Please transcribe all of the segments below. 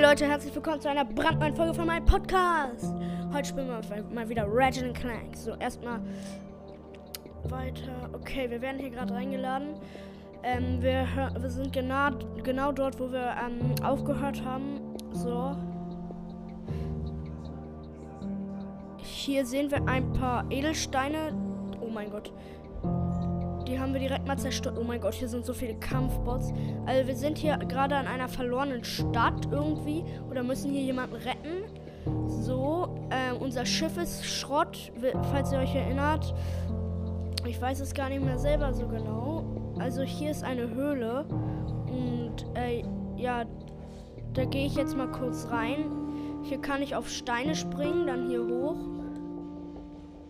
Leute, herzlich willkommen zu einer brandneuen Folge von meinem Podcast. Heute spielen wir mal wieder Ratchet Clank. So, erstmal weiter. Okay, wir werden hier gerade reingeladen. Ähm, wir, wir sind genau, genau dort, wo wir ähm, aufgehört haben. So. Hier sehen wir ein paar Edelsteine. Oh mein Gott. Die haben wir direkt mal zerstört. Oh mein Gott, hier sind so viele Kampfbots. Also wir sind hier gerade an einer verlorenen Stadt irgendwie. Oder müssen hier jemanden retten. So, äh, unser Schiff ist Schrott, falls ihr euch erinnert. Ich weiß es gar nicht mehr selber so genau. Also hier ist eine Höhle. Und äh, ja, da gehe ich jetzt mal kurz rein. Hier kann ich auf Steine springen, dann hier hoch.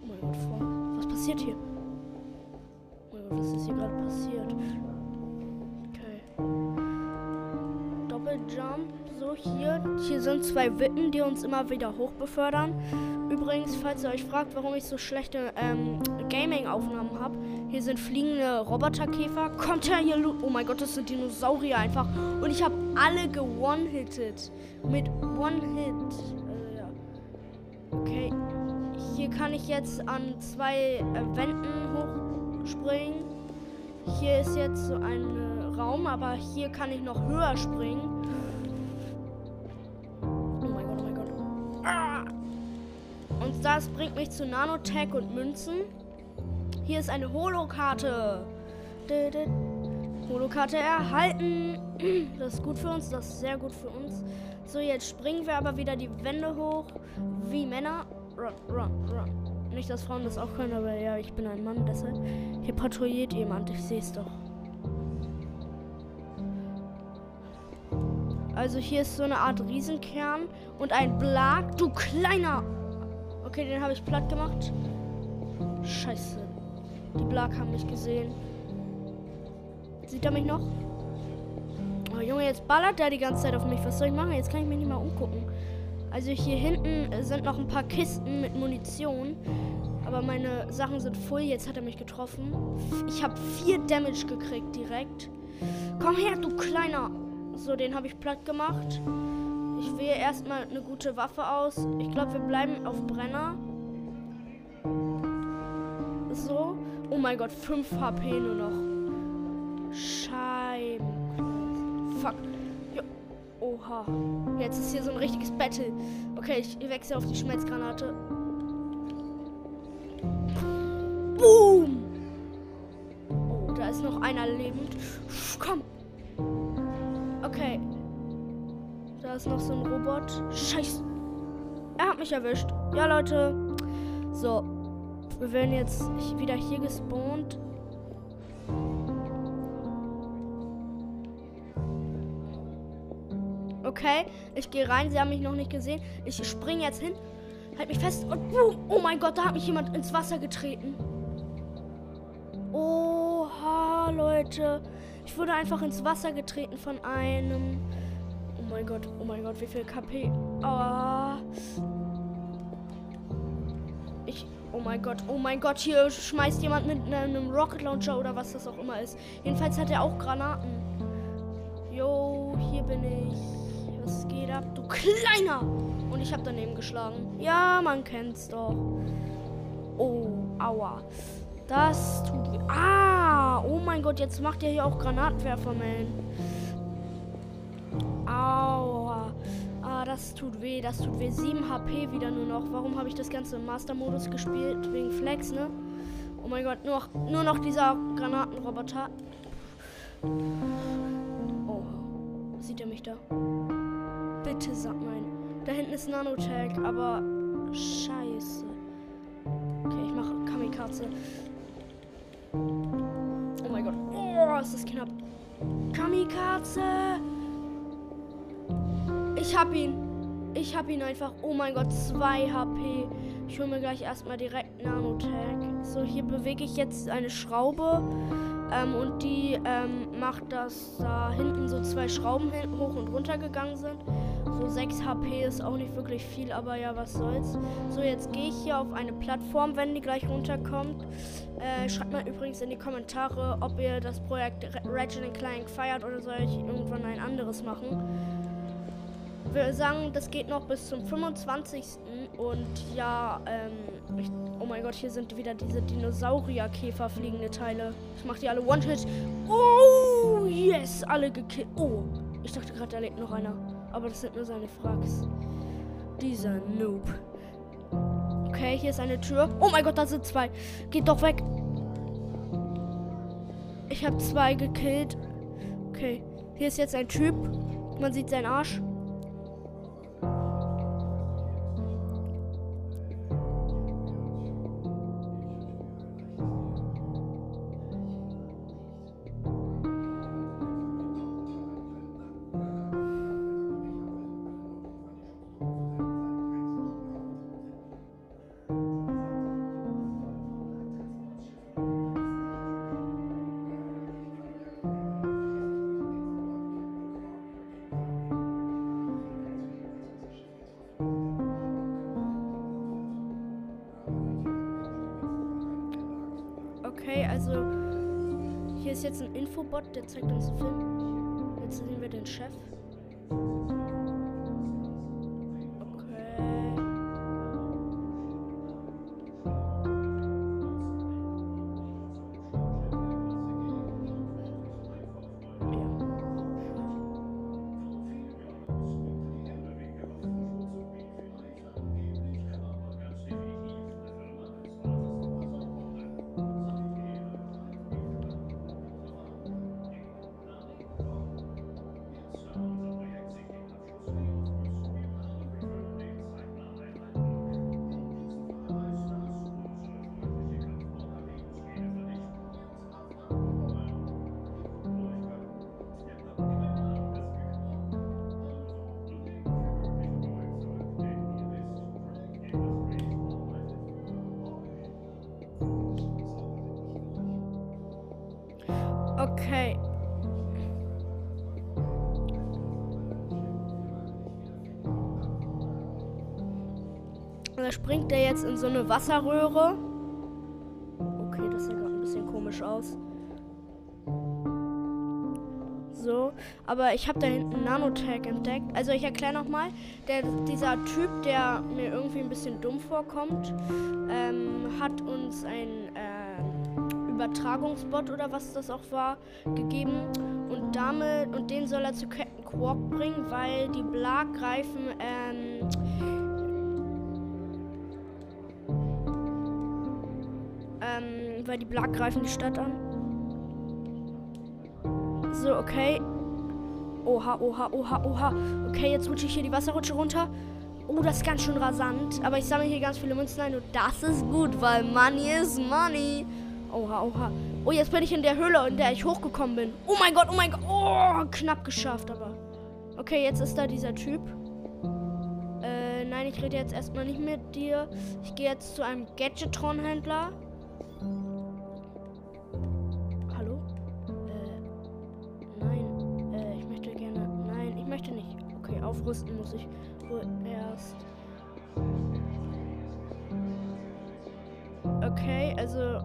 Oh mein Gott, was passiert hier? Was ist hier gerade passiert? Okay. Doppeljump. So, hier. Hier sind zwei Wippen, die uns immer wieder hochbefördern. Übrigens, falls ihr euch fragt, warum ich so schlechte ähm, Gaming-Aufnahmen habe, hier sind fliegende Roboterkäfer. Kommt ja hier Loot. Oh mein Gott, das sind Dinosaurier einfach. Und ich habe alle gewone-hitted. Mit One-Hit. Also, ja. Okay. Hier kann ich jetzt an zwei äh, Wänden hoch springen. Hier ist jetzt so ein Raum, aber hier kann ich noch höher springen. Oh mein Gott, oh mein Gott. Ah! Und das bringt mich zu Nanotech und Münzen. Hier ist eine Holokarte. Holokarte erhalten. Das ist gut für uns, das ist sehr gut für uns. So, jetzt springen wir aber wieder die Wände hoch. Wie Männer. Run, run, run. Nicht, dass Frauen das auch können, aber ja, ich bin ein Mann, deshalb. Hier patrouilliert jemand, ich sehe es doch. Also hier ist so eine Art Riesenkern und ein Blag. Du kleiner! Okay, den habe ich platt gemacht. Scheiße. Die Blag haben mich gesehen. Sieht er mich noch? Oh Junge, jetzt ballert der die ganze Zeit auf mich. Was soll ich machen? Jetzt kann ich mich nicht mal umgucken. Also hier hinten sind noch ein paar Kisten mit Munition. Aber meine Sachen sind voll. Jetzt hat er mich getroffen. Ich habe vier Damage gekriegt direkt. Komm her, du Kleiner. So, den habe ich platt gemacht. Ich wähle erstmal eine gute Waffe aus. Ich glaube, wir bleiben auf Brenner. So. Oh mein Gott, 5 HP nur noch. Scheiben. Fuck. Oha. Jetzt ist hier so ein richtiges Battle. Okay, ich wechsle auf die Schmelzgranate. Boom! Oh, da ist noch einer lebend. Komm! Okay. Da ist noch so ein Robot. Scheiße. Er hat mich erwischt. Ja, Leute. So. Wir werden jetzt wieder hier gespawnt. Okay, ich gehe rein. Sie haben mich noch nicht gesehen. Ich springe jetzt hin. Halt mich fest und boom. Oh mein Gott, da hat mich jemand ins Wasser getreten. Oha, Leute. Ich wurde einfach ins Wasser getreten von einem. Oh mein Gott, oh mein Gott, wie viel KP. Oh. Ich. Oh mein Gott, oh mein Gott, hier schmeißt jemand mit einem Rocket Launcher oder was das auch immer ist. Jedenfalls hat er auch Granaten. Jo, hier bin ich. Was geht ab, du Kleiner? Und ich habe daneben geschlagen. Ja, man kennt's doch. Oh, aua. Das tut weh. Ah, oh mein Gott, jetzt macht er hier auch Granatenwerfer, man. Aua. Ah, das tut weh, das tut weh. 7 HP wieder nur noch. Warum habe ich das Ganze im Master-Modus gespielt? Wegen Flex, ne? Oh mein Gott, nur noch, nur noch dieser Granatenroboter. Oh, sieht er mich da? Bitte sag nein. Da hinten ist Nanotech, aber scheiße. Okay, ich mache Kamikaze. Oh mein Gott. Oh, ist das knapp. Kamikaze! Ich hab ihn. Ich hab ihn einfach. Oh mein Gott, 2 HP. Ich hole mir gleich erstmal direkt Nanotech. So, hier bewege ich jetzt eine Schraube. Ähm, und die ähm, macht, dass da hinten so zwei Schrauben hoch und runter gegangen sind. So 6 HP ist auch nicht wirklich viel, aber ja, was soll's. So, jetzt gehe ich hier auf eine Plattform, wenn die gleich runterkommt. Äh, schreibt mal übrigens in die Kommentare, ob ihr das Projekt Ratchet Clank feiert oder soll ich irgendwann ein anderes machen. würde sagen, das geht noch bis zum 25. Und ja, ähm, ich, oh mein Gott, hier sind wieder diese Dinosaurier-Käfer fliegende Teile. Ich mache die alle One-Hit. Oh, yes, alle gekillt. Oh, ich dachte gerade, da lebt noch einer. Aber das sind nur seine Frags. Dieser Noob. Okay, hier ist eine Tür. Oh mein Gott, da sind zwei. Geht doch weg. Ich habe zwei gekillt. Okay, hier ist jetzt ein Typ. Man sieht seinen Arsch. Okay, also hier ist jetzt ein Infobot, der zeigt uns einen Film. Jetzt sehen wir den Chef. Da springt er jetzt in so eine Wasserröhre. Okay, das sieht gerade ein bisschen komisch aus. So, aber ich habe da hinten Nanotag entdeckt. Also ich erkläre nochmal, dieser Typ, der mir irgendwie ein bisschen dumm vorkommt, ähm, hat uns ein Übertragungsbot oder was das auch war, gegeben. Und damit, und den soll er zu Captain Quark bringen, weil die Blag greifen, ähm, weil die Blag greifen die Stadt an. So, okay. Oha, oha, oha, oha. Okay, jetzt rutsche ich hier die Wasserrutsche runter. Oh, das ist ganz schön rasant. Aber ich sammle hier ganz viele Münzen ein und das ist gut, weil Money is Money. Oha, oha. Oh, jetzt bin ich in der Höhle, in der ich hochgekommen bin. Oh mein Gott, oh mein Gott. Oh, knapp geschafft, aber. Okay, jetzt ist da dieser Typ. Äh, nein, ich rede jetzt erstmal nicht mit dir. Ich gehe jetzt zu einem Gadgetron-Händler. Okay, aufrüsten muss ich wohl erst. Okay, also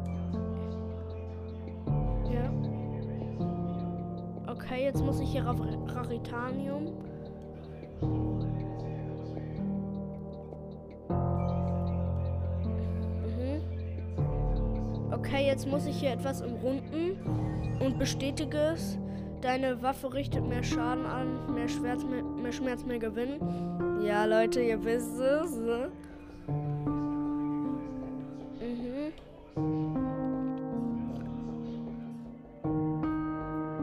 Okay, jetzt muss ich hier auf Raritanium. Mhm. Okay, jetzt muss ich hier etwas umrunden und bestätige es. Deine Waffe richtet mehr Schaden an, mehr Schmerz, mehr, mehr, Schmerz, mehr Gewinn. Ja, Leute, ihr wisst es. Ne?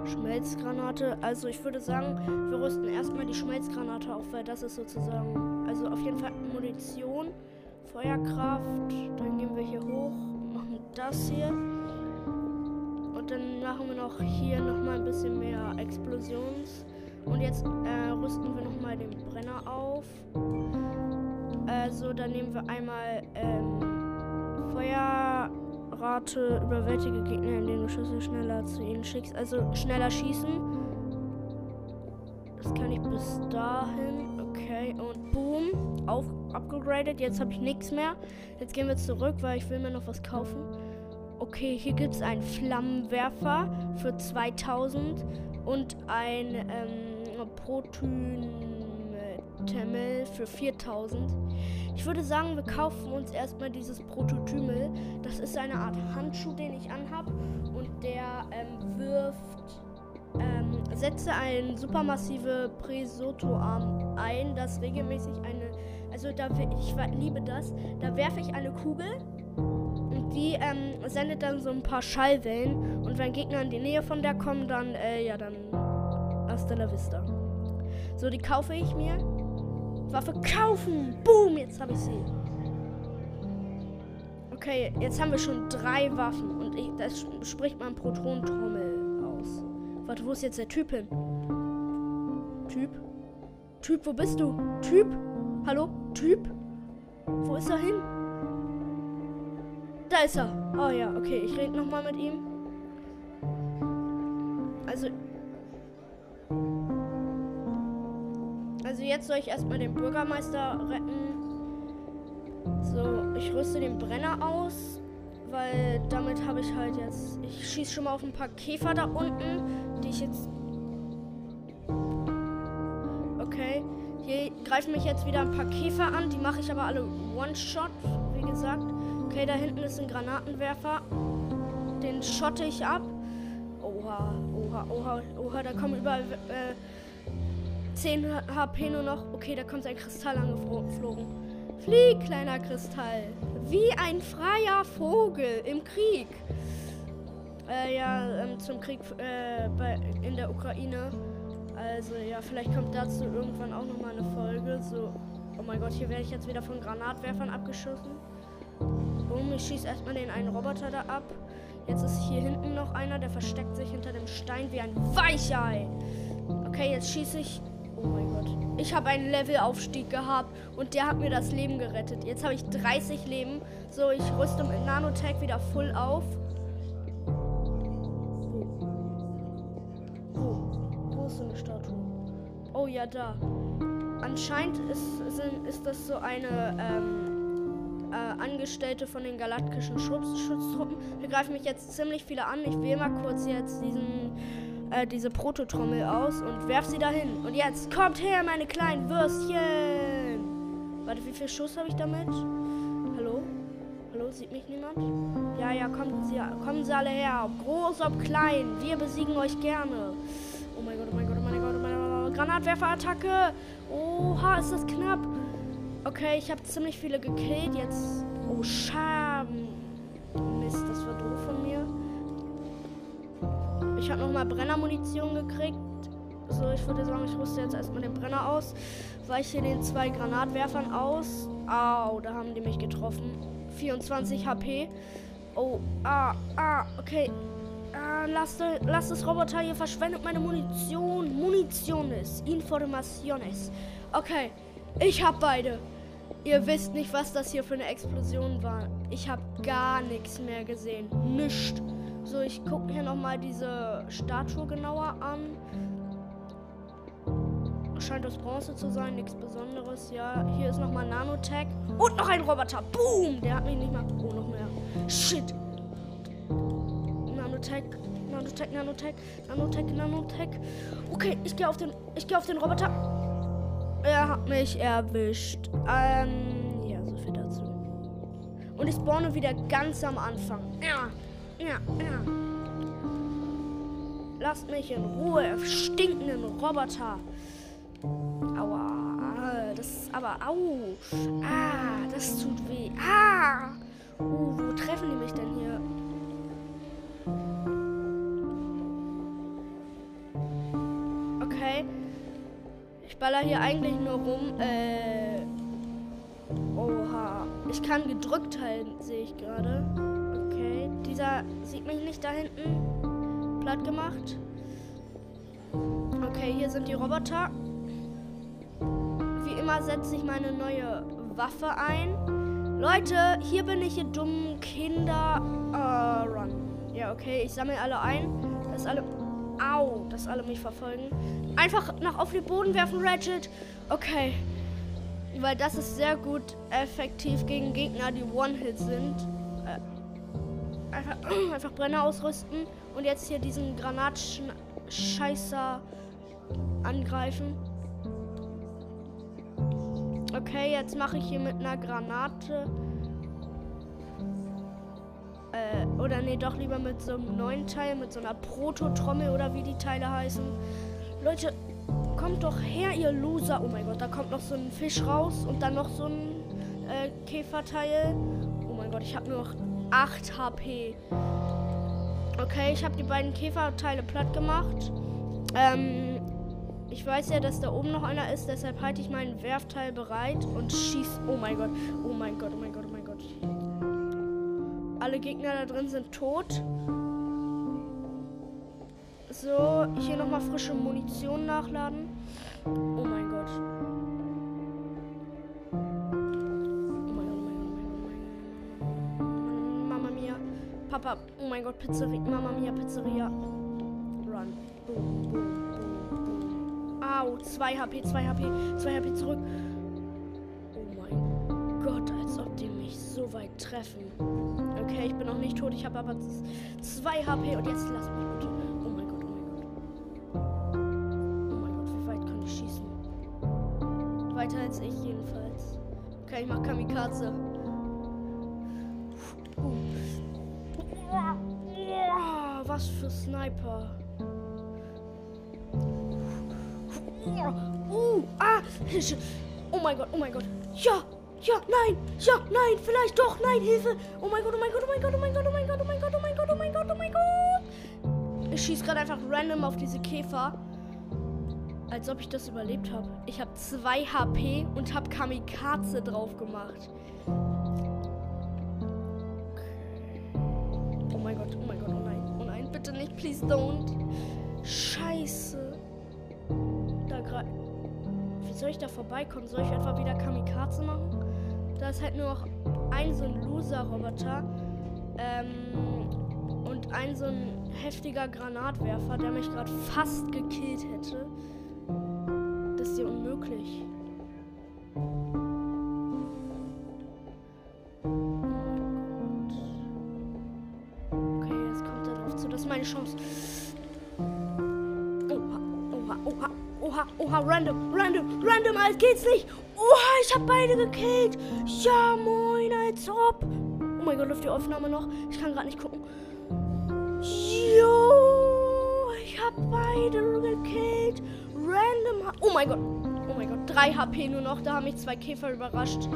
Schmelzgranate. Also ich würde sagen, wir rüsten erstmal die Schmelzgranate auf, weil das ist sozusagen, also auf jeden Fall Munition, Feuerkraft. Dann gehen wir hier hoch, machen das hier. Dann machen wir noch hier nochmal ein bisschen mehr Explosions. Und jetzt äh, rüsten wir nochmal den Brenner auf. Also dann nehmen wir einmal ähm, Feuer Rate überwältige Gegner, indem du Schüsse schneller zu ihnen schickst. Also schneller schießen. Das kann ich bis dahin. Okay, und boom. Auf, upgradet. Jetzt habe ich nichts mehr. Jetzt gehen wir zurück, weil ich will mir noch was kaufen. Okay, hier gibt es einen Flammenwerfer für 2000 und ein ähm, Protothymel für 4000. Ich würde sagen, wir kaufen uns erstmal dieses Protothymel. Das ist eine Art Handschuh, den ich anhab und der ähm, wirft ähm, setze ein supermassive Presoto-Arm ein, das regelmäßig eine, also da ich liebe das, da werfe ich eine Kugel die ähm, sendet dann so ein paar Schallwellen und wenn Gegner in die Nähe von der kommen, dann, äh, ja, dann hasta la vista. So, die kaufe ich mir. Waffe kaufen! Boom! Jetzt habe ich sie. Okay, jetzt haben wir schon drei Waffen und ich, das spricht man Protonentrommel aus. Warte, wo ist jetzt der Typ hin? Typ? Typ, wo bist du? Typ? Hallo? Typ? Wo ist er hin? Da ist er. Oh ja, okay. Ich rede nochmal mit ihm. Also. Also jetzt soll ich erstmal den Bürgermeister retten. So, ich rüste den Brenner aus. Weil damit habe ich halt jetzt. Ich schieße schon mal auf ein paar Käfer da unten, die ich jetzt. Okay. Hier greifen mich jetzt wieder ein paar Käfer an. Die mache ich aber alle One-Shot, wie gesagt. Okay, da hinten ist ein Granatenwerfer. Den schotte ich ab. Oha, oha, oha, oha, da kommen überall äh, 10 HP nur noch. Okay, da kommt ein Kristall angeflogen. Flieg, kleiner Kristall. Wie ein freier Vogel im Krieg. Äh, ja, ähm, zum Krieg äh, bei, in der Ukraine. Also ja, vielleicht kommt dazu irgendwann auch nochmal eine Folge. So, oh mein Gott, hier werde ich jetzt wieder von Granatwerfern abgeschossen. Boom, ich schieße erstmal den einen Roboter da ab. Jetzt ist hier hinten noch einer, der versteckt sich hinter dem Stein wie ein Weichei. Okay, jetzt schieße ich. Oh mein Gott. Ich habe einen Levelaufstieg gehabt und der hat mir das Leben gerettet. Jetzt habe ich 30 Leben. So, ich rüste mit Nanotech wieder voll auf. Oh ja, da. Anscheinend ist, ist das so eine ähm, äh, Angestellte von den galaktischen Schutz Schutztruppen. Hier greifen mich jetzt ziemlich viele an. Ich wähle mal kurz jetzt diesen, äh, diese Prototrommel aus und werf sie dahin. Und jetzt kommt her, meine kleinen Würstchen. Warte, wie viel Schuss habe ich damit? Hallo? Hallo, sieht mich niemand? Ja, ja, kommen Sie, kommen Sie alle her. Ob groß, ob klein. Wir besiegen euch gerne. Oh mein Gott, oh mein Gott, oh mein Gott, oh mein Gott. Granatwerferattacke. Oha, ist das knapp. Okay, ich habe ziemlich viele gekillt. Jetzt. Oh, Schaden. Mist, das war doof von mir. Ich habe nochmal Brennermunition gekriegt. So, ich würde sagen, ich rüste jetzt erstmal den Brenner aus. Weiche den zwei Granatwerfern aus. Au, da haben die mich getroffen. 24 HP. Oh, ah, ah, okay. Ah, lasst, lasst das Roboter hier verschwendet meine Munition. Munitiones. Informaciones. Okay, ich hab beide. Ihr wisst nicht, was das hier für eine Explosion war. Ich habe gar nichts mehr gesehen. Nischt. So, ich gucke hier nochmal diese Statue genauer an. Scheint aus Bronze zu sein, nichts Besonderes. Ja, hier ist nochmal Nanotech. Und noch ein Roboter. Boom! Der hat mich nicht mal. Oh, noch mehr. Shit. Nanotech, Nanotech, Nanotech, Nanotech, Nanotech. Okay, ich gehe auf den. Ich gehe auf den Roboter. Er hat mich erwischt. Ähm, ja, so viel dazu. Und ich spawne wieder ganz am Anfang. Ja, ja, ja. Lasst mich in Ruhe, stinkenden Roboter. Aua, das ist aber, au. Ah, das tut weh. Ah. Uh, wo treffen die mich denn hier? Baller hier eigentlich nur rum. Äh. Oha. Ich kann gedrückt halten, sehe ich gerade. Okay. Dieser sieht mich nicht da hinten. Platt gemacht. Okay, hier sind die Roboter. Wie immer setze ich meine neue Waffe ein. Leute, hier bin ich, ihr dummen Kinder. Uh, run. Ja, okay, ich sammle alle ein. Das ist alle. Au, dass alle mich verfolgen. Einfach nach auf den Boden werfen, Ratchet. Okay. Weil das ist sehr gut effektiv gegen Gegner, die One-Hit sind. Äh, einfach, einfach Brenner ausrüsten und jetzt hier diesen Granatscheißer angreifen. Okay, jetzt mache ich hier mit einer Granate. Oder nee, doch lieber mit so einem neuen Teil, mit so einer Proto-Trommel oder wie die Teile heißen. Leute, kommt doch her, ihr Loser. Oh mein Gott, da kommt noch so ein Fisch raus und dann noch so ein äh, Käferteil. Oh mein Gott, ich habe nur noch 8 HP. Okay, ich habe die beiden Käferteile platt gemacht. Ähm, ich weiß ja, dass da oben noch einer ist, deshalb halte ich meinen Werfteil bereit und schieße. Oh mein Gott, oh mein Gott, oh mein Gott, oh mein Gott. Alle Gegner da drin sind tot. So, hier nochmal frische Munition nachladen. Oh mein Gott. Papa, oh mein Gott, Pizzeria, Mama Mia, Pizzeria. Run. Au, 2 HP, 2 HP, 2 HP zurück. Oh mein Gott, als ob die mich so weit treffen. Okay, ich bin noch nicht tot, ich habe aber 2 HP und jetzt lass mich bitte. Oh mein Gott, oh mein Gott. Oh mein Gott, wie weit kann ich schießen? Weiter als ich jedenfalls. Okay, ich mach Kamikaze. was für Sniper. Uh, ah, oh mein Gott, oh mein Gott. Ja, ja, nein, ja, nein, vielleicht doch, nein, Hilfe. Oh mein Gott, oh mein Gott, oh mein Gott, oh mein Gott, oh mein Gott, oh mein Gott, oh mein Gott, oh mein Gott, oh mein Gott. Ich schieße gerade einfach random auf diese Käfer. Als ob ich das überlebt habe. Ich habe 2 HP und habe Kamikaze drauf gemacht. Oh mein Gott, oh mein Gott, oh nein bitte nicht, please don't. Scheiße. Da gerade. Wie soll ich da vorbeikommen? Soll ich einfach wieder Kamikaze machen? Da ist halt nur noch ein so ein Loser-Roboter. Ähm, und ein so ein heftiger Granatwerfer, der mich gerade fast gekillt hätte. Das ist ja unmöglich. keine Chance. Oha, oha, oha, oha, oha, random, random, random, als geht's nicht. Oha, ich hab beide gekillt. Ja, moin, als ob. Oh mein Gott, läuft die Aufnahme noch? Ich kann gerade nicht gucken. Jo, ich hab beide gekillt. Random. Oh mein Gott. Oh mein Gott, 3 HP nur noch. Da haben mich zwei Käfer überrascht.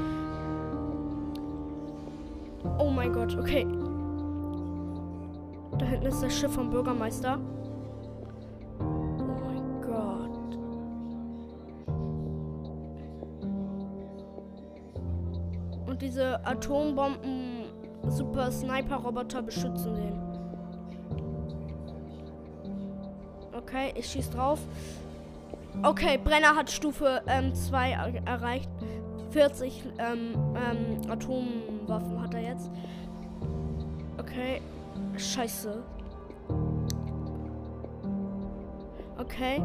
Oh mein Gott, okay. Da hinten ist das Schiff vom Bürgermeister. Atombomben Super Sniper Roboter beschützen den. Okay, ich schieß drauf. Okay, Brenner hat Stufe 2 ähm, erreicht. 40 ähm, ähm, Atomwaffen hat er jetzt. Okay, Scheiße. Okay.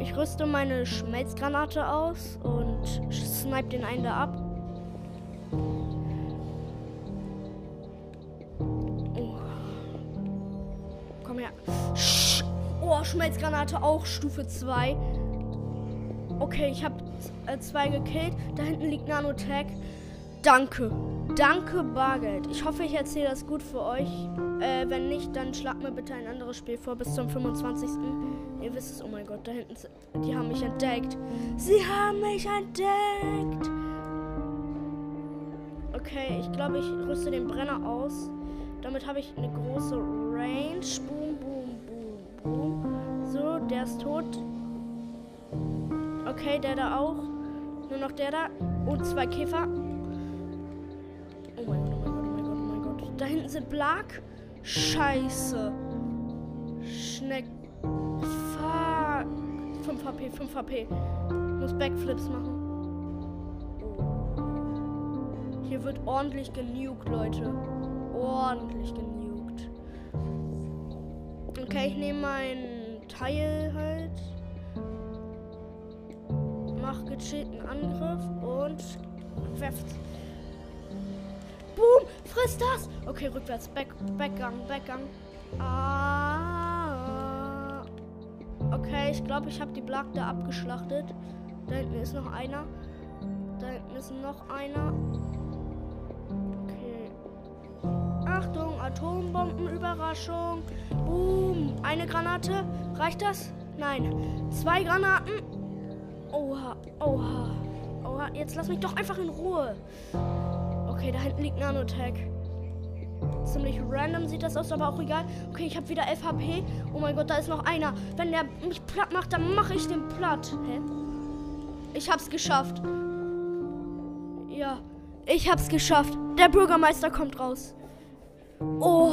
Ich rüste meine Schmelzgranate aus und snipe den einen da ab. Schmelzgranate auch Stufe 2. Okay, ich habe äh, zwei gekillt. Da hinten liegt Nanotech. Danke. Danke, Bargeld. Ich hoffe, ich erzähle das gut für euch. Äh, wenn nicht, dann schlag mir bitte ein anderes Spiel vor bis zum 25. Ihr wisst es, oh mein Gott, da hinten, die haben mich entdeckt. Sie haben mich entdeckt. Okay, ich glaube, ich rüste den Brenner aus. Damit habe ich eine große Range. Boom, boom, boom, boom. So, der ist tot. Okay, der da auch. Nur noch der da. Und zwei Käfer. Da hinten sind Blag. Scheiße. Schneck. Fuck. 5 HP, 5 HP. Muss Backflips machen. Hier wird ordentlich genugt, Leute. Ordentlich genugt. Okay, ich nehme mein Teil halt. Mach gechillten Angriff und werft Boom, friss das. Okay, rückwärts. Back, Backgang, Backgang. Ah. Okay, ich glaube, ich habe die Black da abgeschlachtet. Da hinten ist noch einer. Da hinten hinten ist noch einer. Okay. Achtung, Atombombenüberraschung. Boom. Eine Granate. Reicht das? Nein. Zwei Granaten. Oha, oha. Oha, jetzt lass mich doch einfach in Ruhe. Okay, da hinten liegt Nanotech. Ziemlich random sieht das aus, aber auch egal. Okay, ich habe wieder 11 HP. Oh mein Gott, da ist noch einer. Wenn der mich platt macht, dann mache ich den platt. Hä? Ich hab's geschafft. Ja, ich hab's geschafft. Der Bürgermeister kommt raus. Oh.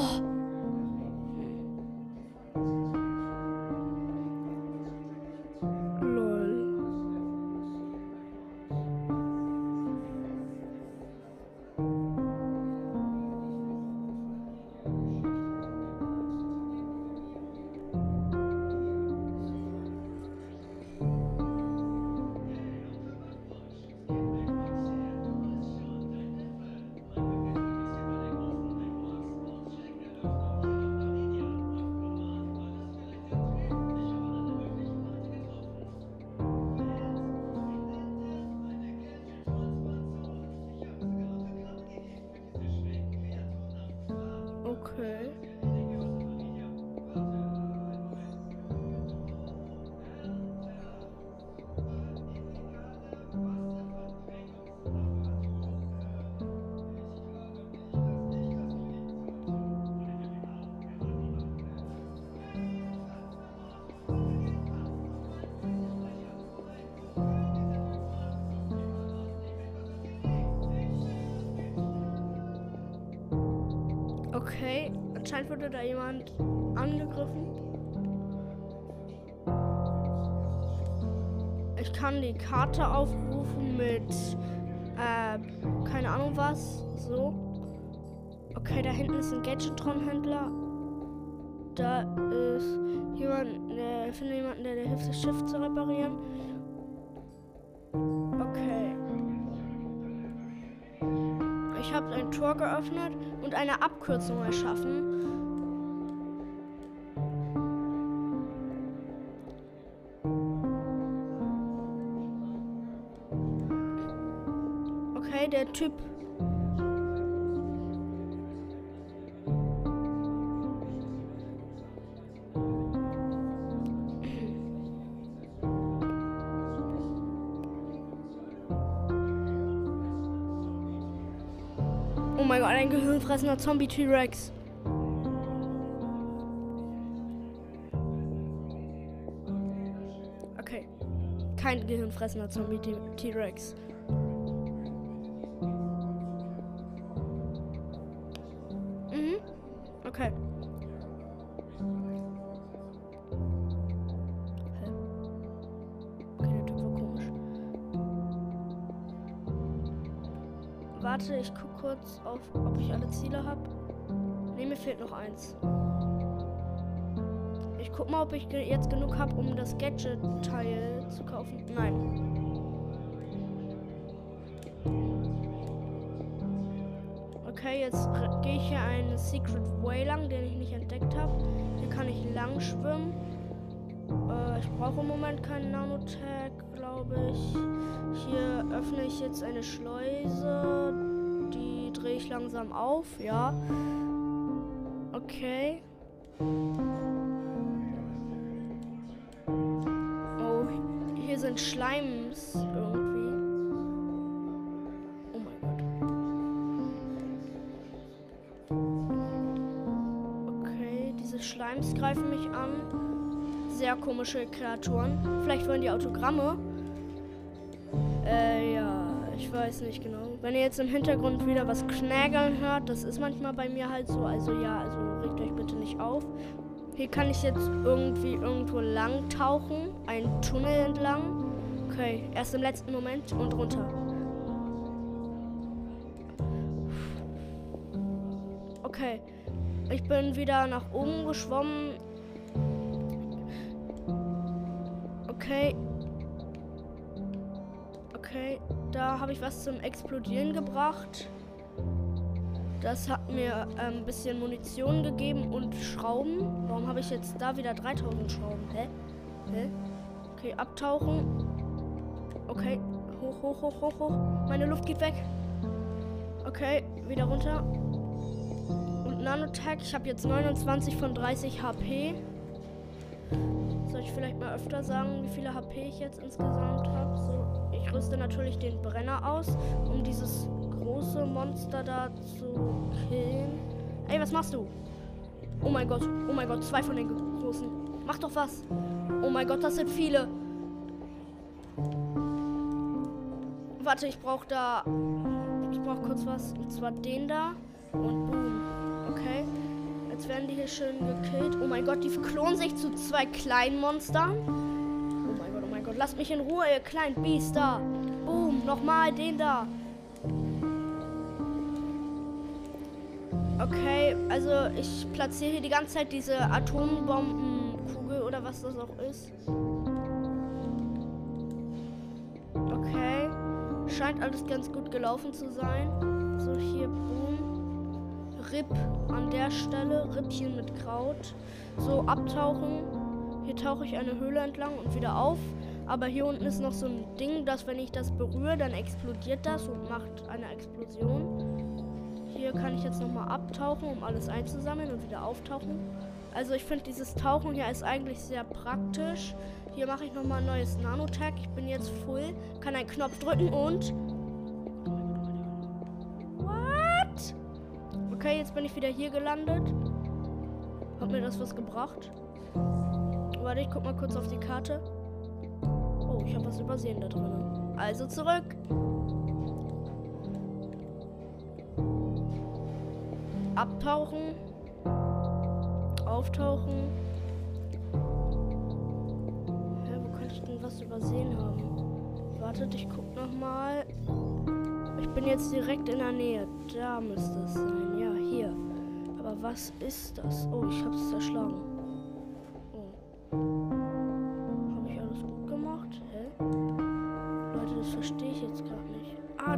Okay, anscheinend wurde da jemand angegriffen. Ich kann die Karte aufrufen mit, äh, keine Ahnung was, so. Okay, da hinten ist ein Gadgetron-Händler. Da ist jemand, der findet jemanden, der, der hilft, das Schiff zu reparieren. Ich habe ein Tor geöffnet und eine Abkürzung erschaffen. Okay, der Typ Gott, ein gehirnfressender Zombie-T-Rex. Okay. Kein gehirnfressender Zombie-T-Rex. Warte, ich guck kurz auf, ob ich alle Ziele habe. Ne, mir fehlt noch eins. Ich guck mal, ob ich jetzt genug habe, um das Gadget-Teil zu kaufen. Nein. Okay, jetzt gehe ich hier einen Secret Way lang, den ich nicht entdeckt habe. Hier kann ich lang schwimmen. Äh, ich brauche im Moment keinen Nanotag, glaube ich. Hier öffne ich jetzt eine Schleuse. Die drehe ich langsam auf, ja. Okay. Oh, hier sind Schleims irgendwie. Oh mein Gott. Okay, diese Schleims greifen mich an. Sehr komische Kreaturen. Vielleicht wollen die Autogramme. Weiß nicht genau. Wenn ihr jetzt im Hintergrund wieder was knägeln hört, das ist manchmal bei mir halt so. Also ja, also regt euch bitte nicht auf. Hier kann ich jetzt irgendwie irgendwo lang tauchen. Ein Tunnel entlang. Okay, erst im letzten Moment und runter. Okay, ich bin wieder nach oben geschwommen. Okay, da habe ich was zum Explodieren gebracht. Das hat mir ähm, ein bisschen Munition gegeben und Schrauben. Warum habe ich jetzt da wieder 3000 Schrauben? Hä? Hä? Okay, abtauchen. Okay, Hoch, hoch, hoch, hoch, hoch. Meine Luft geht weg. Okay, wieder runter. Und Nanotech, ich habe jetzt 29 von 30 HP. Soll ich vielleicht mal öfter sagen, wie viele HP ich jetzt insgesamt habe? So, rüste natürlich den Brenner aus, um dieses große Monster da zu killen. Ey, was machst du? Oh mein Gott, oh mein Gott, zwei von den großen. Mach doch was. Oh mein Gott, das sind viele. Warte, ich brauche da. Ich brauche kurz was. Und zwar den da. Und boom. Okay. Jetzt werden die hier schön gekillt. Oh mein Gott, die klonen sich zu zwei kleinen Monstern. Lasst mich in Ruhe, ihr kleinen Biester. Boom. Nochmal den da. Okay, also ich platziere hier die ganze Zeit diese Atombombenkugel oder was das auch ist. Okay. Scheint alles ganz gut gelaufen zu sein. So, hier, boom. Ripp an der Stelle. Rippchen mit Kraut. So, abtauchen. Hier tauche ich eine Höhle entlang und wieder auf. Aber hier unten ist noch so ein Ding, dass wenn ich das berühre, dann explodiert das und macht eine Explosion. Hier kann ich jetzt nochmal abtauchen, um alles einzusammeln und wieder auftauchen. Also ich finde dieses Tauchen hier ist eigentlich sehr praktisch. Hier mache ich nochmal ein neues Nanotag. Ich bin jetzt full. Kann einen Knopf drücken und... What? Okay, jetzt bin ich wieder hier gelandet. Hat mir das was gebracht? Warte, ich guck mal kurz auf die Karte. Ich habe was übersehen da drin. Also zurück. Abtauchen. Auftauchen. Ja, wo könnte ich denn was übersehen haben? Wartet, ich guck noch mal. Ich bin jetzt direkt in der Nähe. Da müsste es sein. Ja, hier. Aber was ist das? Oh, ich hab's zerschlagen.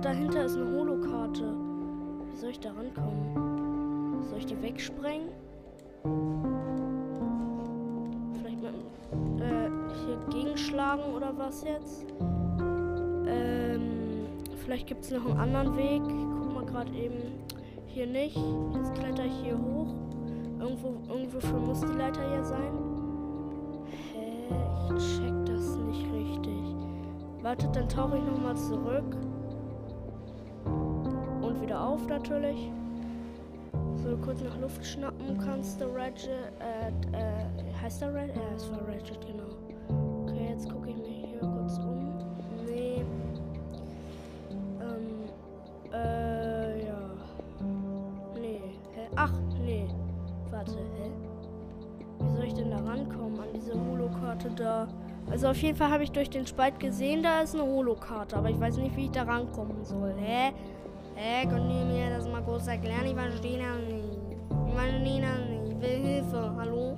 Dahinter ist eine Holokarte. Wie soll ich da rankommen? Soll ich die wegsprengen? Vielleicht mit äh, hier gegenschlagen oder was jetzt? Ähm, vielleicht gibt es noch einen anderen Weg. Guck mal gerade eben. Hier nicht. Jetzt kletter ich hier hoch. Irgendwo, irgendwo muss die Leiter hier sein. Hä? Ich check das nicht richtig. Wartet, dann tauche ich nochmal zurück. Auf natürlich. So, kurz nach Luft schnappen kannst du Ratchet, äh, äh, heißt der Ratchet? Ja, es war Ratchet, genau. Okay, jetzt gucke ich mich hier kurz um. Nee. Ähm, äh, ja. Nee. Hä? Ach, nee. Warte, hä? Wie soll ich denn da rankommen an diese Holokarte da? Also auf jeden Fall habe ich durch den Spalt gesehen, da ist eine Holokarte, aber ich weiß nicht, wie ich da rankommen soll. Hä? Hä, könnt ihr mir das mal kurz erklären? Ich verstehe das nicht. Ich verstehe das nicht. Ich will Hilfe. Hallo?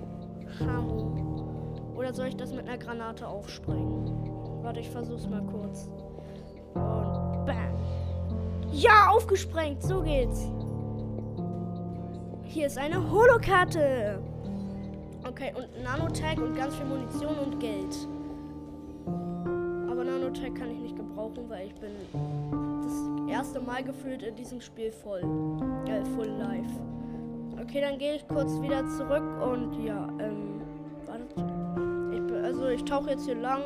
Hallo? Oder soll ich das mit einer Granate aufsprengen? Warte, ich versuch's mal kurz. Und bam. Ja, aufgesprengt. So geht's. Hier ist eine Holokarte. Okay, und Nanotag und ganz viel Munition und Geld. Aber Nanotag kann ich nicht gebrauchen, weil ich bin erste Mal gefühlt in diesem Spiel voll. Äh, full live. Okay, dann gehe ich kurz wieder zurück und ja, ähm, wartet. Ich, also ich tauche jetzt hier lang.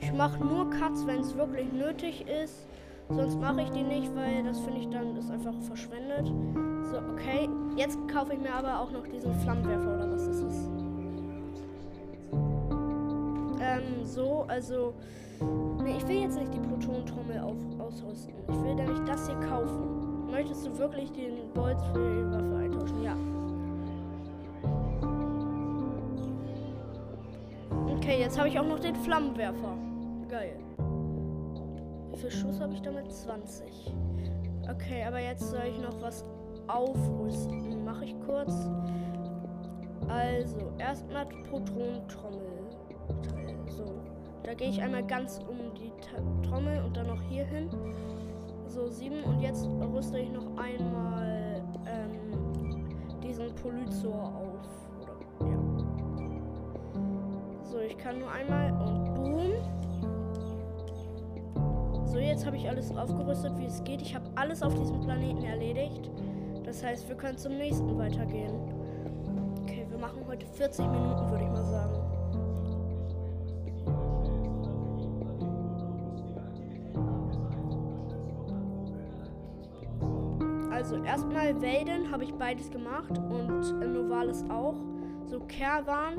Ich mache nur Cuts, wenn es wirklich nötig ist. Sonst mache ich die nicht, weil das finde ich dann ist einfach verschwendet. So, okay. Jetzt kaufe ich mir aber auch noch diesen Flammenwerfer oder was ist es? Ähm, so, also. Nee, ich will jetzt nicht die Protonentrommel ausrüsten. Ich will nämlich das hier kaufen. Möchtest du wirklich den Bolz für die Waffe eintauschen? Ja. Okay, jetzt habe ich auch noch den Flammenwerfer. Geil. Wie viel Schuss habe ich damit? 20. Okay, aber jetzt soll ich noch was aufrüsten. Mache ich kurz. Also, erstmal Protonentrommel. So. Da gehe ich einmal ganz um die T Trommel und dann noch hier hin. So, sieben. Und jetzt rüste ich noch einmal ähm, diesen Polyzor auf. Oder, ja. So, ich kann nur einmal und boom. So, jetzt habe ich alles aufgerüstet, wie es geht. Ich habe alles auf diesem Planeten erledigt. Das heißt, wir können zum nächsten weitergehen. Okay, wir machen heute 40 Minuten, würde ich mal sagen. Erstmal Welden habe ich beides gemacht und Novalis auch. So Kerwan.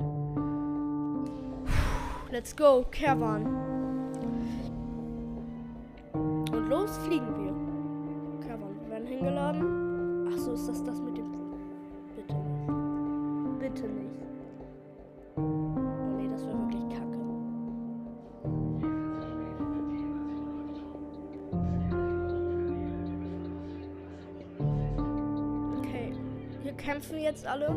Let's go, Kerwan. Und los fliegen wir. Kerwan, wir werden hingeladen. Kämpfen jetzt alle.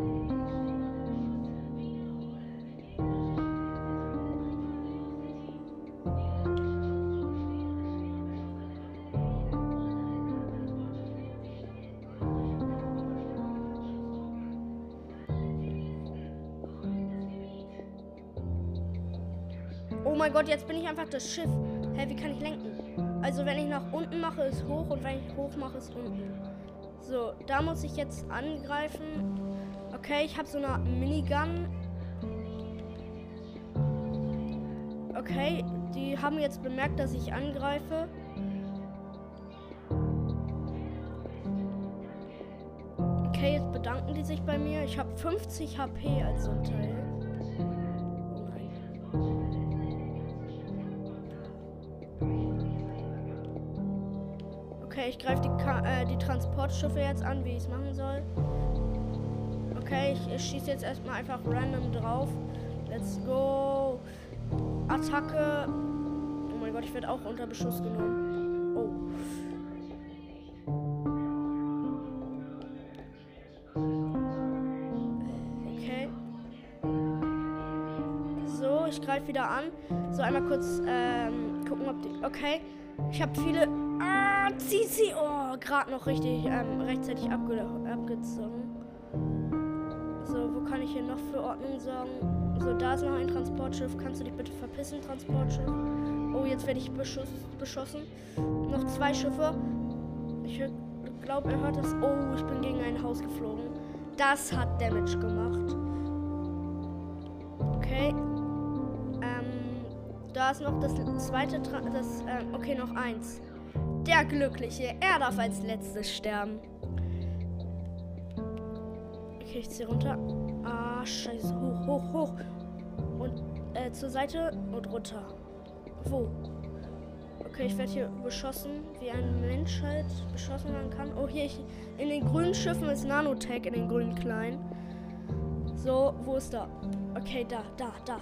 Oh mein Gott, jetzt bin ich einfach das Schiff. Hä, wie kann ich lenken? Also wenn ich nach unten mache, ist hoch und wenn ich hoch mache, ist unten. So, da muss ich jetzt angreifen. Okay, ich habe so eine Minigun. Okay, die haben jetzt bemerkt, dass ich angreife. Okay, jetzt bedanken die sich bei mir. Ich habe 50 HP als so Ich greife die, äh, die Transportschiffe jetzt an, wie ich es machen soll. Okay, ich, ich schieße jetzt erstmal einfach random drauf. Let's go. Attacke. Oh mein Gott, ich werde auch unter Beschuss genommen. Oh. Okay. So, ich greife wieder an. So, einmal kurz ähm, gucken, ob die. Okay. Ich habe viele. Ah, zieh sie. Oh, gerade noch richtig ähm, rechtzeitig abge abgezogen. So, wo kann ich hier noch für Ordnung sorgen? So, da ist noch ein Transportschiff. Kannst du dich bitte verpissen, Transportschiff? Oh, jetzt werde ich beschuss beschossen. Noch zwei Schiffe. Ich glaube, er hört das. Oh, ich bin gegen ein Haus geflogen. Das hat Damage gemacht. Okay. Ähm, da ist noch das zweite. Tra das, ähm, okay, noch eins. Der Glückliche. Er darf als letztes sterben. Okay, ich ziehe runter. Ah, scheiße. Hoch, hoch, hoch. Und äh, zur Seite und runter. Wo? Okay, ich werde hier beschossen, wie ein Mensch halt beschossen werden kann. Oh, hier, ich, in den grünen Schiffen ist Nanotech, in den grünen kleinen. So, wo ist da? Okay, da, da, da.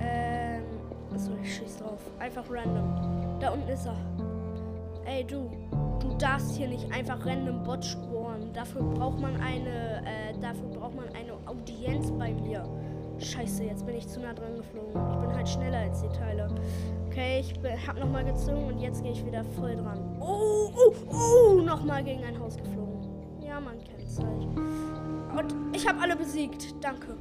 Ähm, achso, ich schieß drauf. Einfach random. Da unten ist er. Ey, du. Du darfst hier nicht einfach random Bot spawnen. Dafür braucht man eine, äh, dafür braucht man eine Audienz bei mir. Scheiße, jetzt bin ich zu nah dran geflogen. Ich bin halt schneller als die Teile. Okay, ich bin, hab nochmal gezogen und jetzt gehe ich wieder voll dran. Oh, oh, oh, nochmal gegen ein Haus geflogen. Ja, man kennt's halt. Und ich habe alle besiegt. Danke.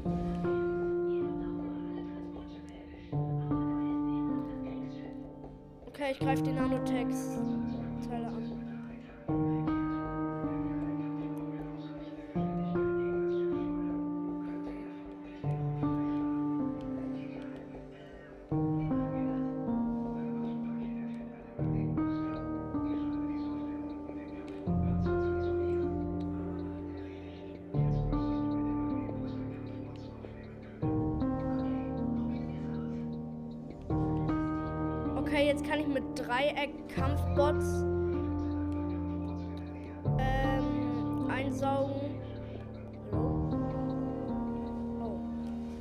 Okay, ich greife die Nanotex-Teile Dreieck-Kampfbots ähm, einsaugen. Oh.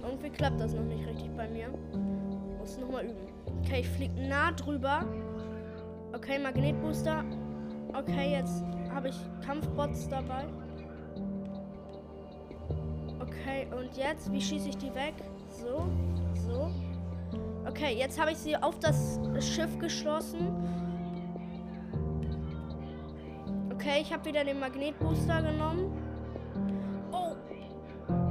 Irgendwie klappt das noch nicht richtig bei mir. Muss nochmal üben. Okay, ich fliege nah drüber. Okay, Magnetbooster. Okay, jetzt habe ich Kampfbots dabei. Okay, und jetzt, wie schieße ich die weg? So, so. Okay, jetzt habe ich sie auf das Schiff geschlossen. Okay, ich habe wieder den Magnetbooster genommen. Oh.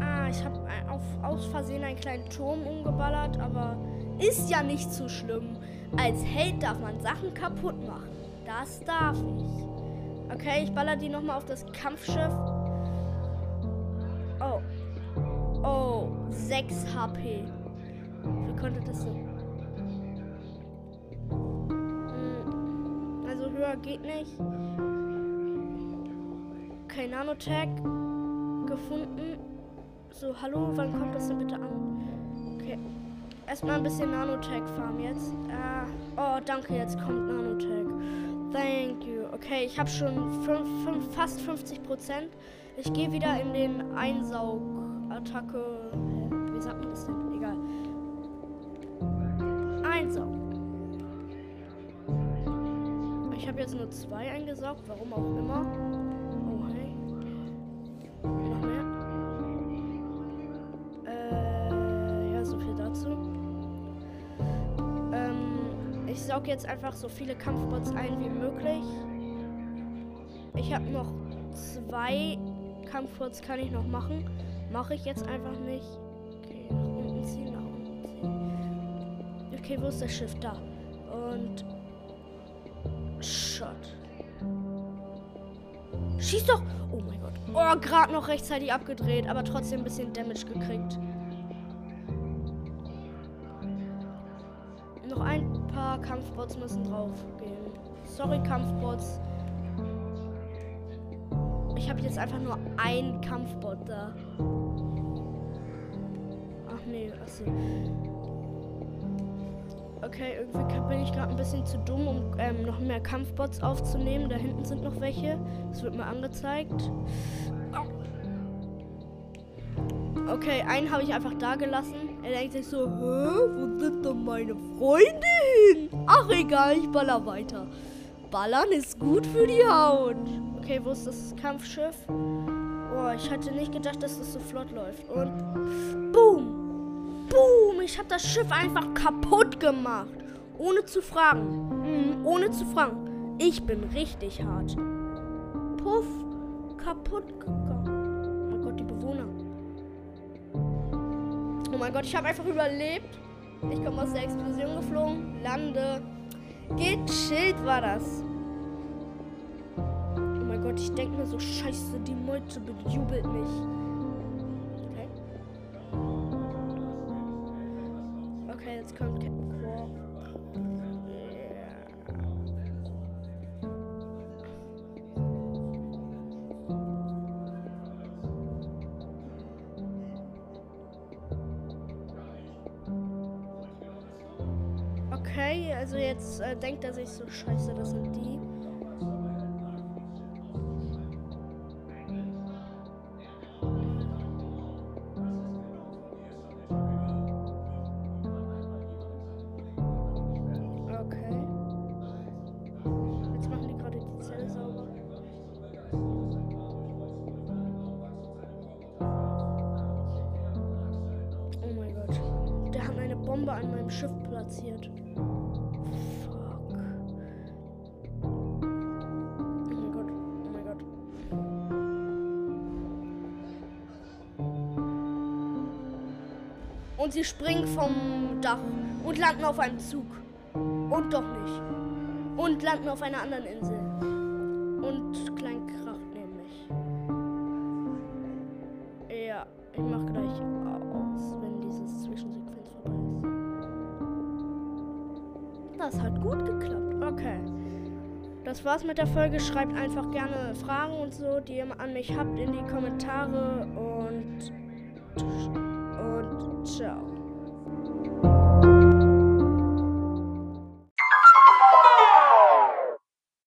Ah, ich habe auf, aus Versehen einen kleinen Turm umgeballert, aber ist ja nicht so schlimm. Als Held darf man Sachen kaputt machen. Das darf ich. Okay, ich baller die nochmal auf das Kampfschiff. Oh. Oh, 6 HP. Wie konnte das so? Hm, also höher geht nicht. Okay, Nanotag gefunden. So, hallo, wann kommt das denn bitte an? Okay. Erstmal ein bisschen Nanotag farm jetzt. Ah, oh, danke, jetzt kommt Nanotag. Thank you. Okay, ich habe schon fünf, fünf, fast 50 Prozent. Ich gehe wieder in den Einsaugattacke. Wie sagt man das denn? Egal. Einsaug. Ich habe jetzt nur zwei eingesaugt, warum auch immer. Saug jetzt einfach so viele Kampfbots ein wie möglich. Ich habe noch zwei Kampfbots, kann ich noch machen. Mache ich jetzt einfach nicht. Okay, nach unten ziehen, nach unten ziehen. Okay, wo ist das Schiff? Da. Und. Shot. Schieß doch! Oh mein Gott. Oh, gerade noch rechtzeitig abgedreht, aber trotzdem ein bisschen Damage gekriegt. Kampfbots müssen drauf gehen. Sorry, Kampfbots. Ich habe jetzt einfach nur ein Kampfbot da. Ach nee, achso. Okay, irgendwie bin ich gerade ein bisschen zu dumm, um ähm, noch mehr Kampfbots aufzunehmen. Da hinten sind noch welche. Das wird mir angezeigt. Okay, einen habe ich einfach da gelassen. Er denkt sich so, Hä, wo sind denn meine Freunde hin? Ach egal, ich baller weiter. Ballern ist gut für die Haut. Okay, wo ist das Kampfschiff? Oh, ich hatte nicht gedacht, dass das so flott läuft. Und boom! Boom! Ich habe das Schiff einfach kaputt gemacht. Ohne zu fragen. Hm, ohne zu fragen. Ich bin richtig hart. Puff! Kaputt gegangen. Oh Gott, die Bewohner. Oh mein Gott, ich habe einfach überlebt. Ich komme aus der Explosion geflogen, lande. Gechillt war das. Oh mein Gott, ich denke mir so, scheiße, die Meute bejubelt mich. Okay. Okay, jetzt kommt jetzt äh, denkt er sich so, scheiße, das sind die. Okay. Jetzt machen die gerade die Zelle sauber. Oh mein Gott. Der hat eine Bombe an meinem Schiff platziert. Und sie springen vom Dach und landen auf einem Zug. Und doch nicht. Und landen auf einer anderen Insel. Und klein kracht nämlich. Ja, ich mach gleich aus, wenn dieses Zwischensequenz vorbei ist. Das hat gut geklappt. Okay. Das war's mit der Folge. Schreibt einfach gerne Fragen und so, die ihr an mich habt, in die Kommentare und